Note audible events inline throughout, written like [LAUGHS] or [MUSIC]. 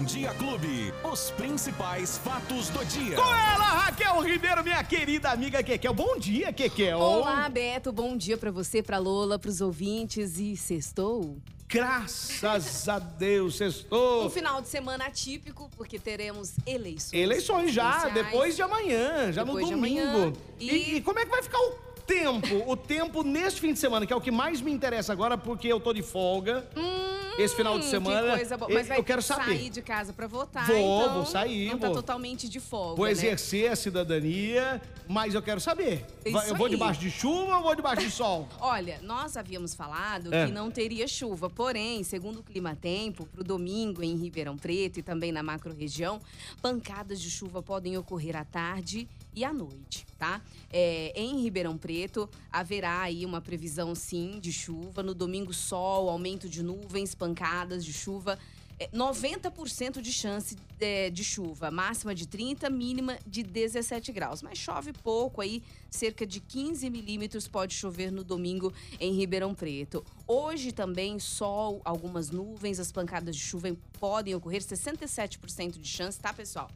Bom Dia Clube. Os principais fatos do dia. Com ela, Raquel Ribeiro, minha querida amiga Kekel. Bom dia, Kekel. Olá, Beto. Bom dia pra você, pra Lola, pros ouvintes. E sextou? Graças a Deus, sextou. Um final de semana atípico, porque teremos eleições. Eleições já, depois de amanhã, já Depois de no domingo. amanhã. E... E- e como é que vai ficar o tempo? o tempo neste fim de semana, que é o que mais me interessa agora, porque eu tô de folga. Esse final de Hum, semana. Que coisa boa. eu- Mas vai eu quero saber. sair de casa pra votar, Vou, então vou sair, Não tá vou. totalmente de folga, Vou né? exercer a cidadania, mas eu quero saber. Isso eu vou aí. debaixo de chuva ou vou debaixo de sol? [LAUGHS] Olha, nós havíamos falado É. que não teria chuva, porém, segundo o Clima Tempo, pro domingo em Ribeirão Preto e também na macro-região, pancadas de chuva podem ocorrer à tarde e à noite, tá? É, em Ribeirão Preto, haverá aí uma previsão, sim, de chuva. No domingo, sol, aumento de nuvens, pancadas de chuva. É, 90% de chance é, de chuva, máxima de 30, mínima de 17 graus. Mas chove pouco aí, cerca de 15 milímetros pode chover no domingo em Ribeirão Preto. Hoje também sol, algumas nuvens, as pancadas de chuva podem ocorrer, 67% de chance, tá, pessoal?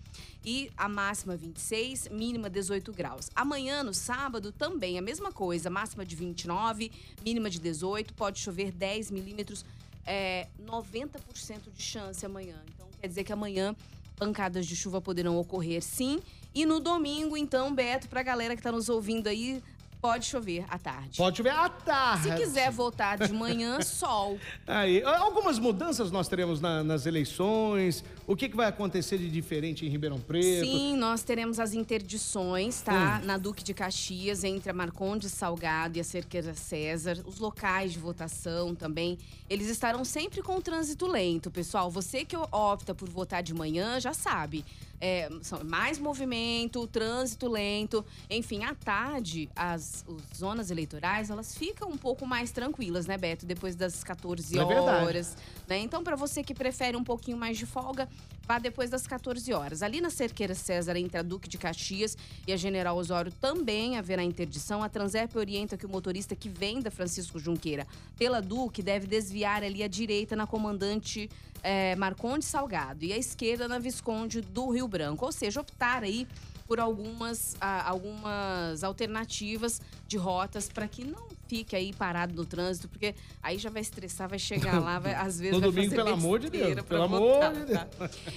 E a máxima 26, mínima 18 graus. Amanhã, no sábado, também a mesma coisa, máxima de 29, mínima de 18, pode chover 10 milímetros é, 90% de chance amanhã. Então quer dizer que amanhã pancadas de chuva poderão ocorrer sim. E no domingo, então, Beto, pra galera que tá nos ouvindo aí, pode chover à tarde. Pode chover à tarde. Se quiser votar de manhã, [LAUGHS] sol. Aí, algumas mudanças nós teremos na- nas eleições. O que, que vai acontecer de diferente em Ribeirão Preto? Sim, nós teremos as interdições, tá? Na Duque de Caxias, entre a Marcondes Salgado e a Cerqueira César. Os locais de votação também, eles estarão sempre com o trânsito lento, pessoal. Você que opta por votar de manhã, já sabe. É, são mais movimento, trânsito lento. Enfim, à tarde, as, as zonas eleitorais, elas ficam um pouco mais tranquilas, né, Beto? Depois das 14 É horas né? Então, para você que prefere um pouquinho mais de folga, vá depois das 14 horas. Ali na Cerqueira César, entre a Duque de Caxias e a General Osório, também haverá interdição. A Transep orienta que o motorista que vem da Francisco Junqueira pela Duque deve desviar ali à direita na Comandante eh, Marconde Salgado e à esquerda na Visconde do Rio Branco. Ou seja, optar aí por algumas, ah, algumas alternativas de rotas para que não fique aí parado no trânsito, porque aí já vai estressar, vai chegar lá, vai, às vezes No vai domingo, fazer pelo amor de Deus, pelo votar, amor de tá?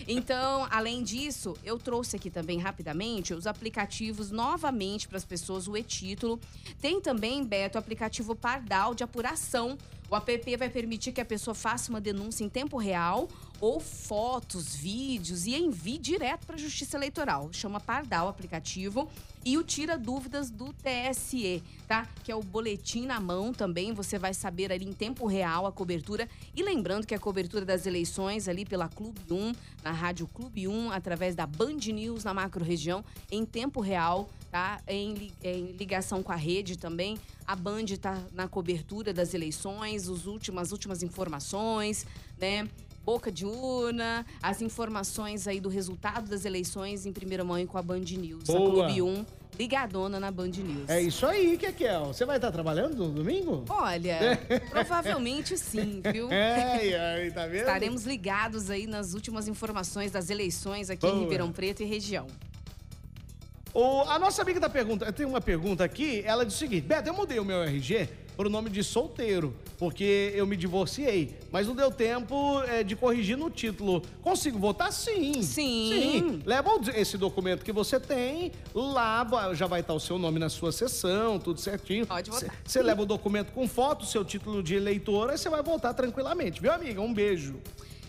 Então, além disso, eu trouxe aqui também rapidamente os aplicativos novamente para as pessoas, o e-título. Tem também, Beto, o aplicativo Pardal de apuração. O app vai permitir que a pessoa faça uma denúncia em tempo real ou fotos, vídeos e envie direto para a Justiça Eleitoral. Chama Pardal o aplicativo e o Tira Dúvidas do TSE, tá? Que é o boletim na mão também. Você vai saber ali em tempo real a cobertura. E lembrando que a cobertura das eleições ali pela Clube 1, na Rádio Clube 1, através da Band News na macro região, em tempo real, tá? Em, em ligação com a rede também. A Band está na cobertura das eleições, os últimos, as últimas informações, né? Boca de urna, as informações aí do resultado das eleições em primeira mão com a Band News. A Boa. Clube 1, ligadona na Band News. É isso aí, Kekel. Você vai estar trabalhando no domingo? Olha, provavelmente sim, viu? [LAUGHS] É, aí, tá vendo? Estaremos ligados aí nas últimas informações das eleições aqui Boa. em Ribeirão Preto e região. O- a nossa amiga tá perguntando, tem uma pergunta aqui, ela diz o seguinte: Beto, eu mudei o meu RG pro nome de solteiro, porque eu me divorciei, mas não deu tempo é, de corrigir no título. Consigo votar? Sim. Sim. Leva o- esse documento que você tem, lá já vai estar o seu nome na sua sessão, tudo certinho. Pode votar. Você leva o documento com foto, seu título de eleitora, e você vai votar tranquilamente, viu, amiga? Um beijo.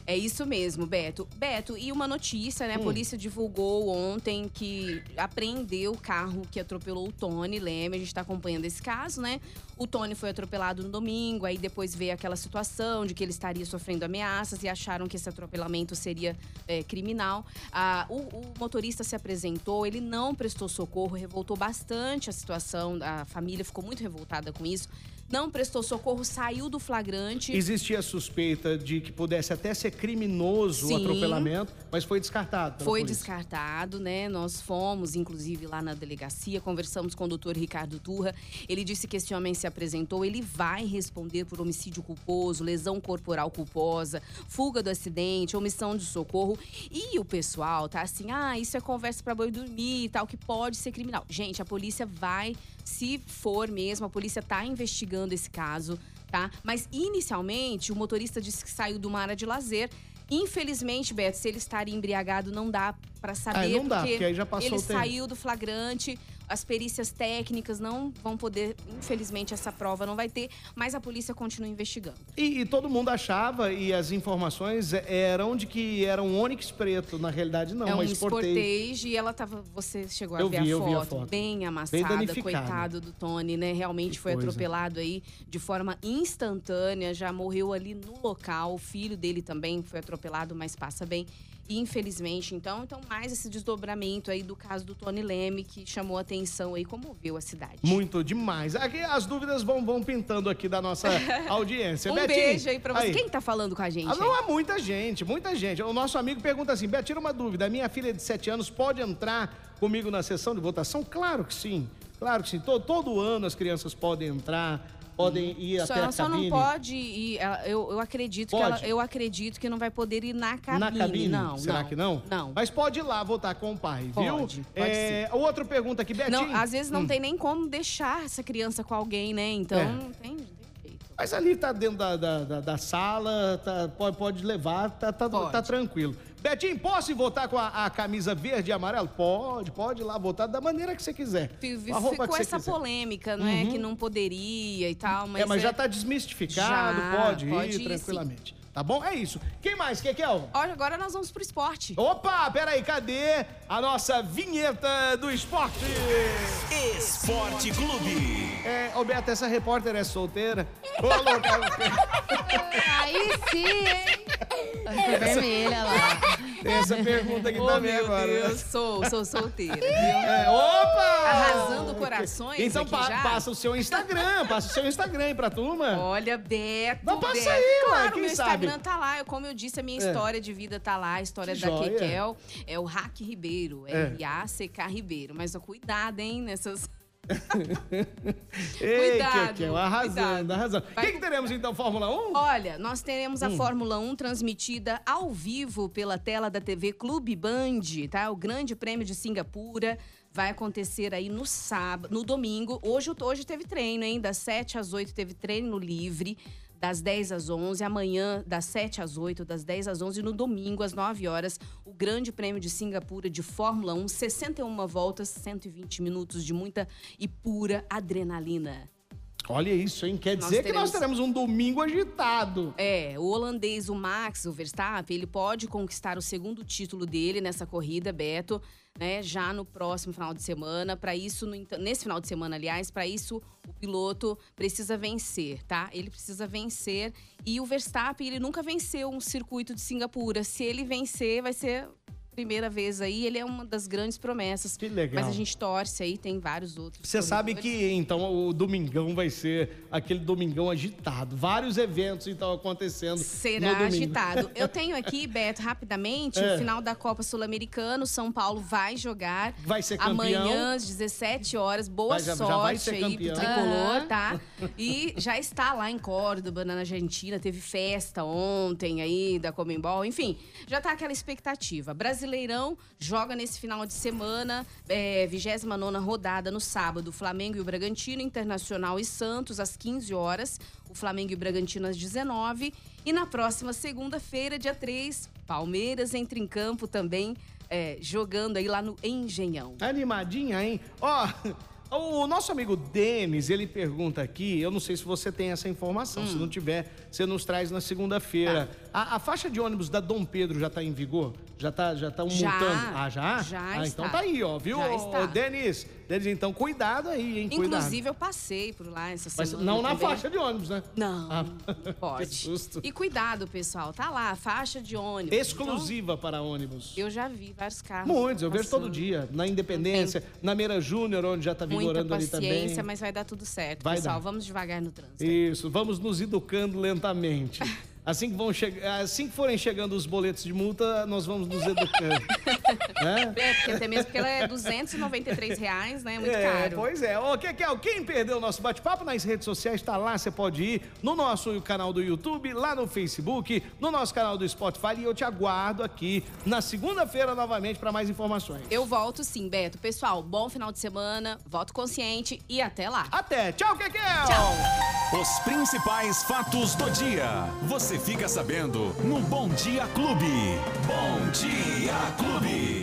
É isso mesmo, Beto. Beto, e uma notícia, Hum. né? A polícia divulgou ontem que apreendeu o carro que atropelou o Tony Leme. A gente tá acompanhando esse caso, né? O Tony foi atropelado no domingo, aí depois veio aquela situação de que ele estaria sofrendo ameaças e acharam que esse atropelamento seria é, criminal. Ah, o, o motorista se apresentou, ele não prestou socorro, revoltou bastante a situação, a família ficou muito revoltada com isso. Não prestou socorro, saiu do flagrante. Existia suspeita de que pudesse até ser criminoso o Sim. atropelamento, mas foi descartado. Foi polícia. descartado, né? Nós fomos, inclusive, lá na delegacia, conversamos com o doutor Ricardo Turra. Ele disse que esse homem se apresentou, ele vai responder por homicídio culposo, lesão corporal culposa, fuga do acidente, omissão de socorro. E o pessoal tá assim, ah, isso é conversa para boi dormir e tal, que pode ser criminal. Gente, a polícia vai, se for mesmo, a polícia tá investigando esse caso, tá? Mas inicialmente o motorista disse que saiu de uma área de lazer. Infelizmente, Beto, se ele estaria embriagado, não dá para saber. Ah, não dá, porque aí já passou ele o tempo. saiu do flagrante, as perícias técnicas não vão poder, infelizmente, essa prova não vai ter, mas a polícia continua investigando. E, e todo mundo achava, e as informações eram de que era um Onix preto. Na realidade, não, é um mas Sportage. E ela tava. Você chegou a Eu ver vi, a, eu foto, vi a foto. bem amassada, danificada. coitado do Tony, né? Realmente Que foi coisa. atropelado aí de forma instantânea, já morreu ali no local. O filho dele também foi atropelado, mas passa bem. Infelizmente, então, então mais esse desdobramento aí do caso do Tony Leme que chamou a atenção aí, comoveu a cidade. Muito demais. Aqui as dúvidas vão, vão pintando aqui da nossa [LAUGHS] audiência. um Betinho, beijo aí pra você. Quem tá falando com a gente? Ah, aí? não há muita gente, muita gente. O nosso amigo pergunta assim: Beto, tira uma dúvida. Minha filha de 7 anos pode entrar comigo na sessão de votação? Claro que sim. Claro que sim. Todo, todo ano as crianças podem entrar, podem ir Só, até ela a só cabine. não pode ir. Eu, eu acredito que Pode? ela, eu acredito que não vai poder ir na cabine. Na cabine? Não, Será não, que não? Não. Mas pode ir lá votar com o pai, Pode, viu? pode é, Outra pergunta aqui, Betinho. Não, às vezes não Hum. tem nem como deixar essa criança com alguém, né? Então, É. não tem, não tem jeito. Mas ali tá dentro da, da, da- da sala, tá- pode, pode levar, tá, tá, Pode. tá tranquilo. Betinho, posso ir votar com a, a camisa verde e amarela? Pode, pode ir lá votar da maneira que você quiser. Ficou que você essa quiser. polêmica, não é? Uhum. Que não poderia e tal, mas. é, mas já é- tá desmistificado, Já, pode, pode ir ir, tranquilamente. Tá bom? É isso. Quem mais? Quem que é? o- Olha, agora nós vamos pro esporte. Opa, peraí, cadê a nossa vinheta do esporte? Esporte Clube. É, ô Beto, essa repórter é solteira? Ô, louca, [LAUGHS] Aí sim, hein? Ficou vermelha lá. tem essa pergunta aqui Oh, também meu agora. Deus, sou, sou solteira? [LAUGHS] É, opa! Arrasando corações Então aqui pa- já. passa o seu Instagram, passa o seu Instagram aí pra turma. Olha, Beto. Não, passa Beto. aí, ué, Claro, quem meu sabe? Instagram tá lá. Eu, como eu disse, a minha É. história de vida tá lá. A história Que da joia. Kekel. É o Hack Ribeiro. É. R-A-C-K Ribeiro. Mas ó, cuidado, hein, nessas. [LAUGHS] Ei, Cuidado, Kekel, arrasando, cuidado. arrasando. O que, que teremos então, Fórmula 1? Olha, nós teremos Hum. a Fórmula 1 transmitida ao vivo pela tela da TV Clube Band, tá? O Grande Prêmio de Singapura vai acontecer aí no sábado, no domingo. Hoje, hoje teve treino, hein? Das 7 às 8 teve treino livre. Das 10 às 11, amanhã das 7 às 8, das 10 às 11, e no domingo às 9 horas, o Grande Prêmio de Singapura de Fórmula 1, 61 voltas, 120 minutos de muita e pura adrenalina. Olha isso, hein? Quer Nós dizer que nós teremos- teremos um domingo agitado. É, o holandês, o Max, o Verstappen, ele pode conquistar o segundo título dele nessa corrida, Beto, né? Já no próximo final de semana. Para isso, no nesse final de semana, aliás, para isso o piloto precisa vencer, tá? Ele precisa vencer e o Verstappen, ele nunca venceu um circuito de Singapura. Se ele vencer, vai ser primeira vez aí. Ele é uma das grandes promessas. Que legal. Mas a gente torce aí, tem vários outros. Você sabe que então o domingão vai ser aquele domingão agitado. Vários eventos então acontecendo Será agitado. [LAUGHS] Eu tenho aqui, Beto, rapidamente, É. o final da Copa Sul-Americana. São Paulo vai jogar. Vai ser campeão. Amanhã, às 17 horas. Boa Vai, já- já sorte vai ser aí campeão. pro tricolor, Aham. tá? [LAUGHS] E já está lá em Córdoba, na Argentina. Teve festa ontem aí da Comembol. Enfim, já tá aquela expectativa. Brasileirão joga nesse final de semana, é, 29 rodada no sábado. Flamengo e o Bragantino, Internacional e Santos, às 15 horas. O Flamengo e o Bragantino às 19. E na próxima segunda-feira, dia 3, Palmeiras entra em campo também, é, jogando aí lá no Engenhão. Animadinha, hein? Ó, [LAUGHS] o nosso amigo Denis, ele pergunta aqui, eu não sei se você tem essa informação, se Hum. não tiver, você nos traz na segunda-feira. Tá. A, a faixa de ônibus da Dom Pedro já tá em vigor? Já tá, já tá Já, multando? Ah, já? já ah, está. então tá aí, ó, viu? Já Ô, está. Ô, Denis, Denis, então cuidado aí, hein? Cuidado. Inclusive, eu passei por lá essa Mas semana. não na também. faixa de ônibus, né? Não, Ah, [LAUGHS] pode. que susto. E cuidado, pessoal. Tá lá, faixa de ônibus. Exclusiva para ônibus. Então, eu já vi vários carros. Muitos, eu vejo todo dia. Na Independência, na Meira Júnior, onde já tá Muita vigorando ali paciência, também. mas vai dar tudo certo, Vai pessoal. dar. Vamos devagar no trânsito. Isso, vamos nos educando lentamente. [LAUGHS] Assim que, vão chegar, assim que forem chegando os boletos de multa, nós vamos nos educando. [LAUGHS] né? É, porque até mesmo porque ela é 293 reais, né? Muito é, caro. Pois é. Ô, Kekel, quem perdeu o nosso bate-papo nas redes sociais, tá lá, você pode ir no nosso canal do YouTube, lá no Facebook, no nosso canal do Spotify e eu te aguardo aqui na segunda-feira novamente para mais informações. Eu volto sim, Beto. Pessoal, bom final de semana, voto consciente e até lá. Até. Tchau, Kekel! Tchau. Os principais fatos do dia. Você fica sabendo no Bom Dia Clube. Bom Dia Clube.